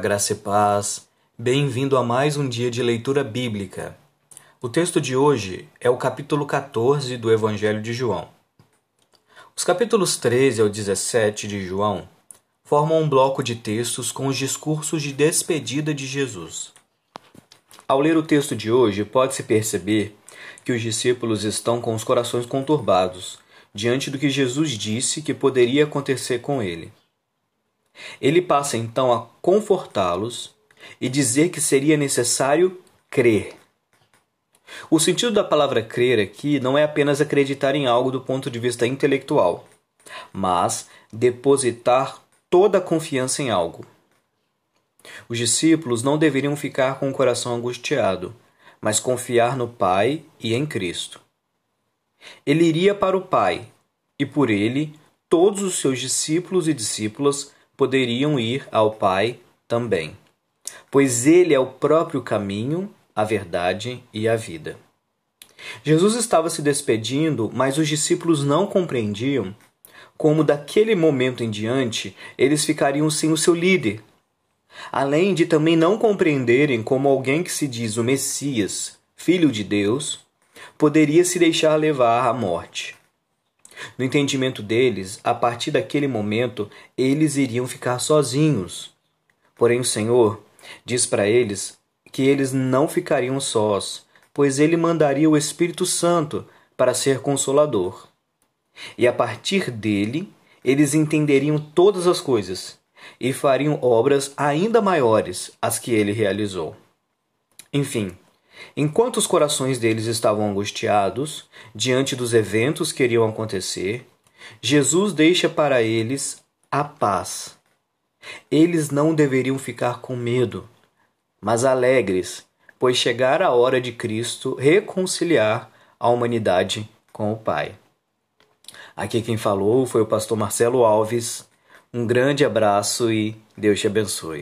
graça e paz. Bem-vindo a mais um dia de leitura bíblica. O texto de hoje é o capítulo 14 do Evangelho de João. Os capítulos 13 ao 17 de João formam um bloco de textos com os discursos de despedida de Jesus. Ao ler o texto de hoje, pode-se perceber que os discípulos estão com os corações conturbados diante do que Jesus disse que poderia acontecer com ele. Ele passa então a confortá-los e dizer que seria necessário crer. O sentido da palavra crer aqui não é apenas acreditar em algo do ponto de vista intelectual, mas depositar toda a confiança em algo. Os discípulos não deveriam ficar com o coração angustiado, mas confiar no Pai e em Cristo. Ele iria para o Pai, e por ele todos os seus discípulos e discípulas poderiam ir ao Pai também, pois Ele é o próprio caminho, a verdade e a vida. Jesus estava se despedindo, mas os discípulos não compreendiam como daquele momento em diante eles ficariam sem o seu líder. Além de também não compreenderem como alguém que se diz o Messias, filho de Deus, poderia se deixar levar à morte. No entendimento deles, a partir daquele momento, eles iriam ficar sozinhos. Porém, o Senhor diz para eles que eles não ficariam sós, pois ele mandaria o Espírito Santo para ser consolador. E a partir dele, eles entenderiam todas as coisas e fariam obras ainda maiores as que ele realizou. Enfim, Enquanto os corações deles estavam angustiados diante dos eventos que iriam acontecer, Jesus deixa para eles a paz. Eles não deveriam ficar com medo, mas alegres, pois chegara a hora de Cristo reconciliar a humanidade com o Pai. Aqui quem falou foi o pastor Marcelo Alves. Um grande abraço e Deus te abençoe.